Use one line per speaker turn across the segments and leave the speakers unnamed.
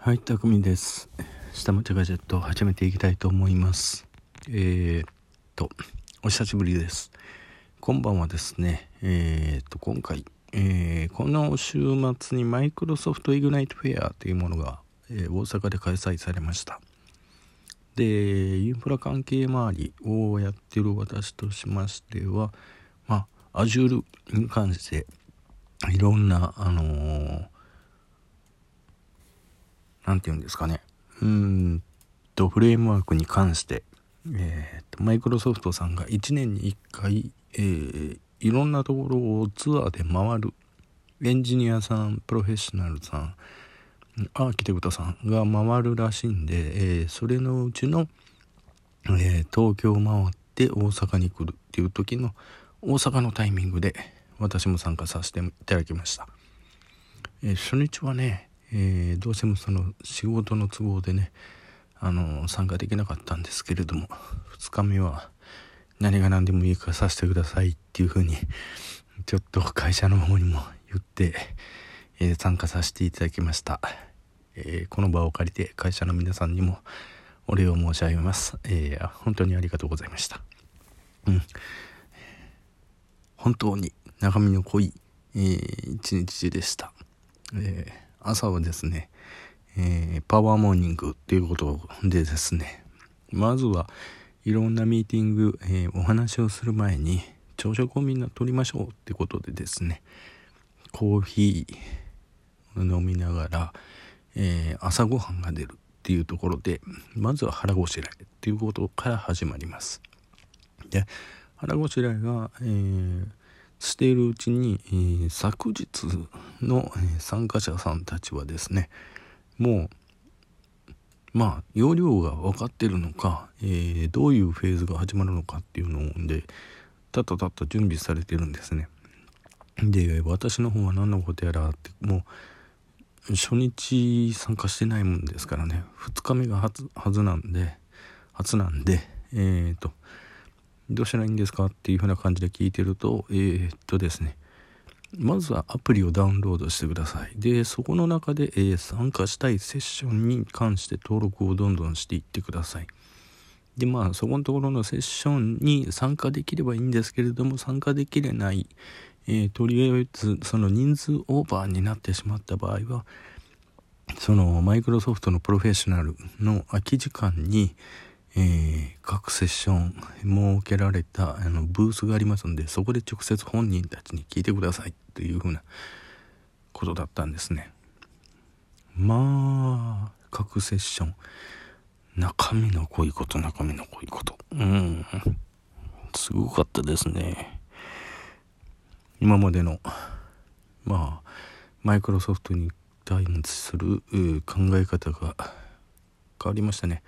はい、たくみです。下町ガジェットを始めていきたいと思います。えー、っと、お久しぶりです。今晩はですね、えー、っと、今回、えー、この週末にマイクロソフトイグナイトフェアというものが、え大阪で開催されました。で、インフラ関係周りをやってる私としましては、まあ、Azure に関して、いろんな、あの何て言うんですかね。うんとフレームワークに関してえーと、マイクロソフトさんが1年に1回、えー、いろんなところをツアーで回るエンジニアさんプロフェッショナルさんアーキテクトさんが回るらしいんで、えー、それのうちの、え、東京を回って大阪に来るっていう時の大阪のタイミングで私も参加させていただきました、え初日はねえー、どうしてもその仕事の都合でねあの参加できなかったんですけれども2日目は何が何でもいいからさせてくださいっていうふうにちょっと会社の方にも言って、えー、参加させていただきました、えー、この場を借りて会社の皆さんにもお礼を申し上げます、え本当にありがとうございました。うん。本当に中身の濃い、え一日でした、えー朝はですね、えー、パワーモーニングっていうことでですねまずはいろんなミーティング、えー、お話をする前に朝食をみんな取りましょうってことでですねコーヒー飲みながら、えー、朝ごはんが出るっていうところでまずは腹ごしらえっていうことから始まります。で腹ごしらえが、えー、しているうちに、えー、昨日の、参加者さんたちはですねもうまあ容量が分かってるのか、えー、どういうフェーズが始まるのかっていうのでたったたった準備されてるんですね。で私の方は何のことやらってもう初日参加してないもんですからね2日目が初はずなんで初なんでえっ、ー、とどうしたらいいんですか？っていうふうな感じで聞いてると、えー、っとですね、まずはアプリをダウンロードしてください。で、そこの中で、えー、参加したいセッションに関して登録をどんどんしていってください。で、まあ、そこのところのセッションに参加できればいいんですけれども、参加できれない、えー、とりあえず、その人数オーバーになってしまった場合は、そのマイクロソフトのプロフェッショナルの空き時間に、えー、各セッション設けられたあのブースがありますんでそこで直接本人たちに聞いてくださいというふうなことだったんですね。まあ各セッション中身の濃いこと中身の濃いこと。うん。すごかったですね。今までのまあマイクロソフトに対する考え方が変わりましたね。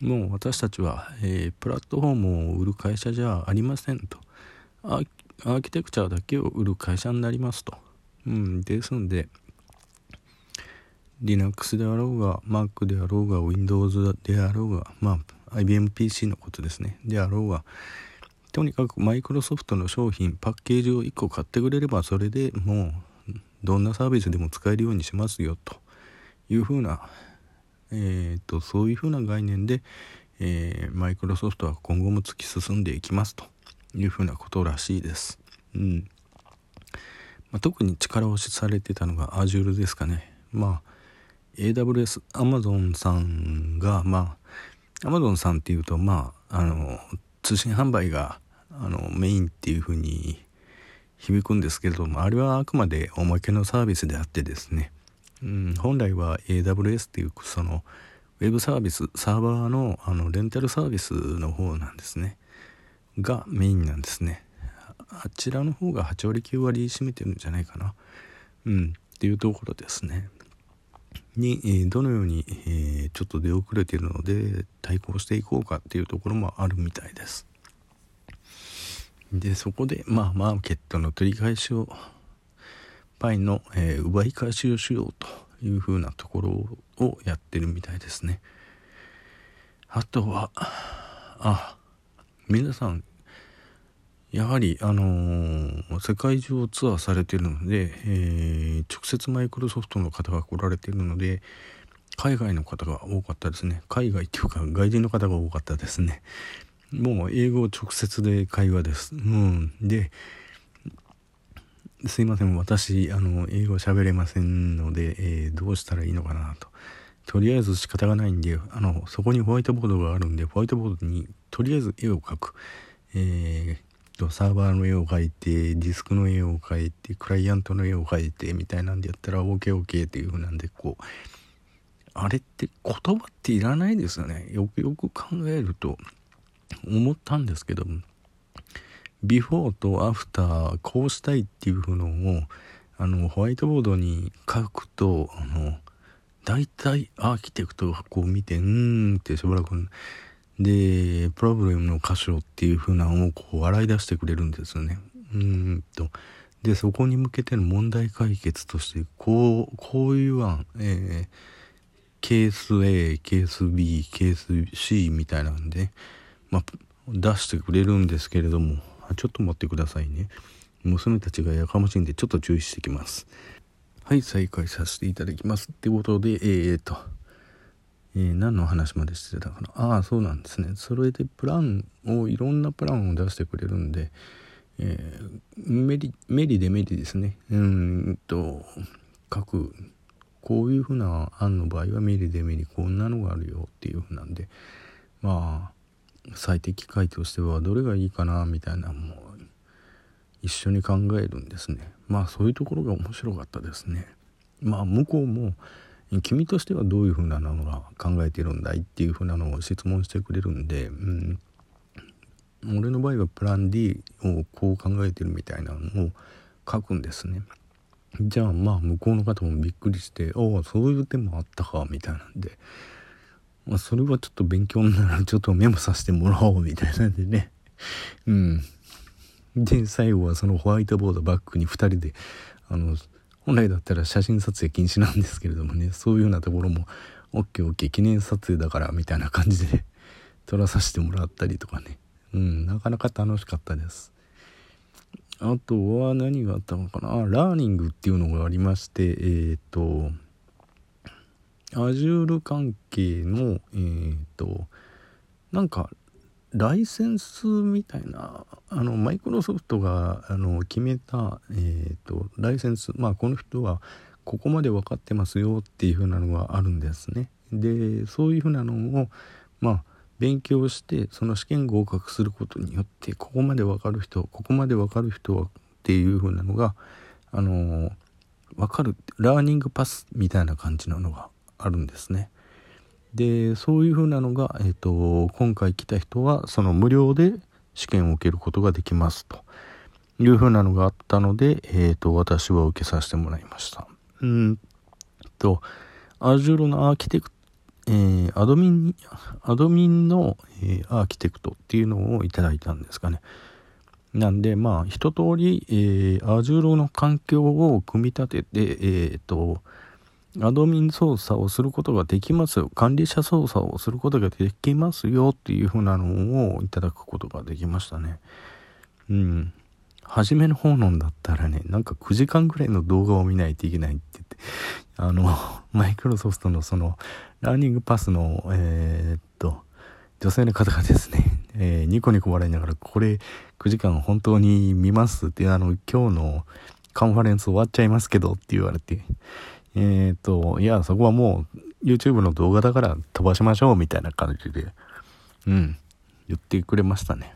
もう私たちは、えー、プラットフォームを売る会社じゃありませんと。アーキテクチャだけを売る会社になりますと、うん、ですので Linux であろうが Mac であろうが Windows であろうがまあ IBMPC のことですね。であろうがとにかくマイクロソフトの商品パッケージを1個買ってくれればそれでもうどんなサービスでも使えるようにしますよというふうなえーと、そういうふうな概念で、えー、マイクロソフトは今後も突き進んでいきますというふうなことらしいです。うんまあ、特に力押しされてたのが Azure ですかね。まあ AWS、Amazon さんが、まあ Amazon さんっていうと、まあ、あの通信販売があのメインっていうふうに響くんですけれどもあれはあくまでおまけのサービスであってですねうん、本来は AWS っていうそのウェブサービスサーバーのあのレンタルサービスの方なんですね。がメインなんですね。あちらの方が8割9割占めてるんじゃないかな。うんっていうところですね。に、え、どのように、え、ちょっと出遅れてるので対抗していこうかっていうところもあるみたいです。でそこでまあマーケットの取り返しをパイの、えー、奪い返しをしようというふうなところをやってるみたいですね。あとは、あ、皆さん、やはり、あのー、世界中をツアーされてるので、えー、直接マイクロソフトの方が来られてるので、海外の方が多かったですね。海外っていうか外人の方が多かったですね。もう英語直接で会話です。うん。ですいません。私あの英語喋れませんので、えー、どうしたらいいのかなと。とりあえず仕方がないんであのそこにホワイトボードがあるんでホワイトボードにとりあえず絵を描く、えー、とサーバーの絵を描いてディスクの絵を描いてクライアントの絵を描いてみたいなんでやったら OKOK っていう風なんでこうあれって言葉っていらないですよね。よくよく考えると思ったんですけどビフォーとアフターこうしたいっていうのをあのホワイトボードに書くとあの大体アーキテクトがこう見てうーんってしばらくでプロブレムの箇所っていう風なのをこう笑い出してくれるんですよね。うーんと。でそこに向けての問題解決としてこうこういう案、えー、ケース A ケース B ケース C みたいなんで、まあ、出してくれるんですけれどもちょっと待ってくださいね。娘たちがやかましいんでちょっと注意してきます。はい再開させていただきますってことでえー、っと、えー、何の話までしてたかな。ああそうなんですね。それでプランをいろんなプランを出してくれるんでえー、メリメリデメリですね。うんと各こういうふうな案の場合はメリデメリこんなのがあるよっていうふうなんで。まあ最適解としてはどれがいいかなみたいなもう一緒に考えるんですね。まあそういうところが面白かったですね。まあ向こうも君としてはどういうふうなのが考えてるんだいっていうふうなのを質問してくれるんで、うん、俺の場合はプラン D をこう考えてるみたいなのを書くんですね。じゃあまあ向こうの方もびっくりして「ああそういう手もあったか」みたいなんでまあ、それはちょっと勉強になら ちょっとメモさせてもらおうみたいなんでね。うん。で、最後はそのホワイトボードバックに2人で、あの、本来だったら写真撮影禁止なんですけれどもね、そういうようなところも、OKOK 記念撮影だからみたいな感じで撮らさせてもらったりとかね。うん、なかなか楽しかったです。あとは何があったのかな、ラーニングっていうのがありまして、えっ、ー、と、Azure 関係のえっ、となんかライセンスみたいなあのマイクロソフトがあの決めた、えーと、ライセンスまあこの人はここまで分かってますよっていう風なのがあるんですね。でそういう風なのをまあ勉強してその試験合格することによってここまで分かる人ここまで分かる人はっていう風なのがあの分かるラーニングパスみたいな感じなのがあるんですね。でそういうふうなのが、えーと、今回来た人はその無料で試験を受けることができますというふうなのがあったので、えーと、私は受けさせてもらいました。うんと Azure のアーキテクトえー、アドミンアドミンの、えー、アーキテクトっていうのをいただいたんですかね。なんでまあ一通り、えー、Azure の環境を組み立てて、えーとアドミン操作をすることができますよ。管理者操作をすることができますよっていう風なのをいただくことができましたね。うん。初めの方のんだったらね、なんか9時間ぐらいの動画を見ないといけないって言って、あの、マイクロソフトのその、ラーニングパスの、えー、っと、女性の方がですね、えー、ニコニコ笑いながら、これ9時間本当に見ますって、あの、今日のカンファレンス終わっちゃいますけどって言われて、えっ、ー、と、いや、そこはもう YouTube の動画だから飛ばしましょうみたいな感じで、うん、言ってくれましたね。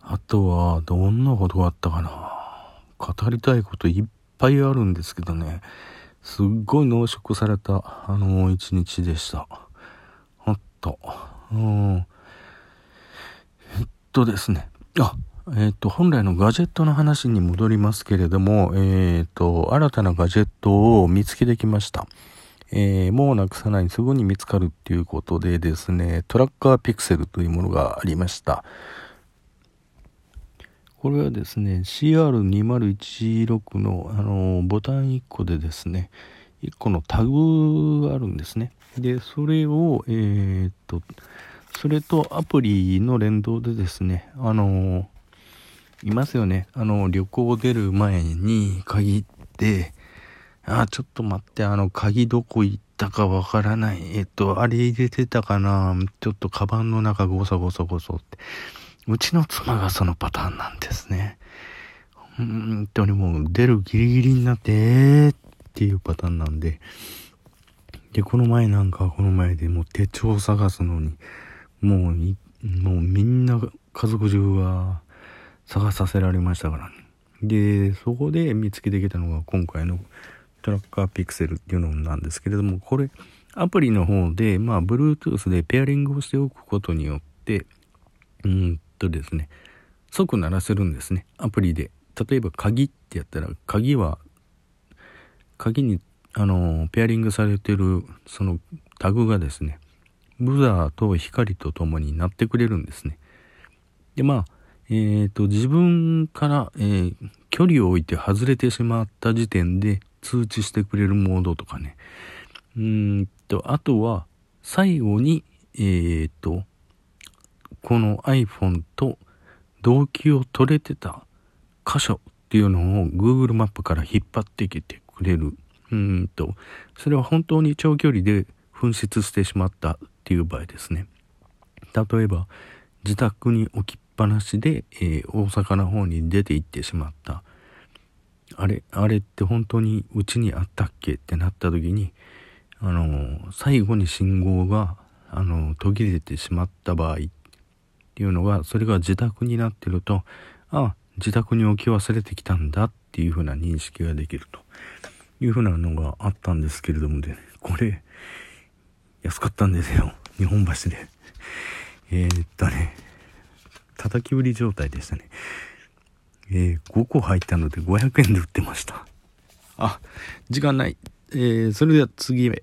あとは、どんなことがあったかな。語りたいこといっぱいあるんですけどね、すっごい濃縮された、あの、一日でした。ほっと。うん。えっとですね。あ、えっ、ー、と、本来のガジェットの話に戻りますけれども、えっ、ー、と、新たなガジェットを見つけてきました。えー、もうなくさないすぐに見つかるっていうことでですね、トラッカーピクセルというものがありました。これはですね、CR2016 の、あのボタン1個でですね、1個のタグがあるんですね。で、それを、えっと、それとアプリの連動でですね、あのいますよね。あの、旅行出る前に限って、あ、ちょっと待って、あの、鍵どこ行ったかわからない。えっと、あれ入れてたかなちょっとカバンの中ゴソゴソゴソって。うちの妻がそのパターンなんですね。本当にもう出るギリギリになって、えーっていうパターンなんで。で、この前なんかこの前でもう手帳探すのに、もう、もうみんな家族中は探させられましたからね。で、そこで見つけてきたのが今回のトラッカーピクセルっていうのなんですけれども、これ、アプリの方で、まあ、Bluetooth でペアリングをしておくことによって、うんとですね、即鳴らせるんですね。アプリで。例えば鍵ってやったら、鍵は、鍵に、あの、ペアリングされてる、そのタグがですね、ブザーと光とともになってくれるんですね。で、まあ、え、ー、と、自分から、えー、距離を置いて外れてしまった時点で通知してくれるモードとかね。うんと、あとは、最後に、えっ、ー、と、この iPhone と同期を取れてた箇所っていうのを Google マップから引っ張ってきてくれる。うんと、それは本当に長距離で紛失してしまったっていう場合ですね。例えば、自宅に置きっぱなしで、えー、大阪の方に出て行ってしまった。あれ、あれって本当にうちにあったっけ？ってなった時に、あの、最後に信号が、あの、途切れてしまった場合っていうのが、それが自宅になってると、あ、自宅に置き忘れてきたんだっていうふうな認識ができるというふうなのがあったんですけれどもで、ね、これ、安かったんですよ。日本橋で。えー、っとね、叩き売り状態でしたね。えー、5個入ったので500円で売ってました。あ、時間ない。えー、それでは次へ。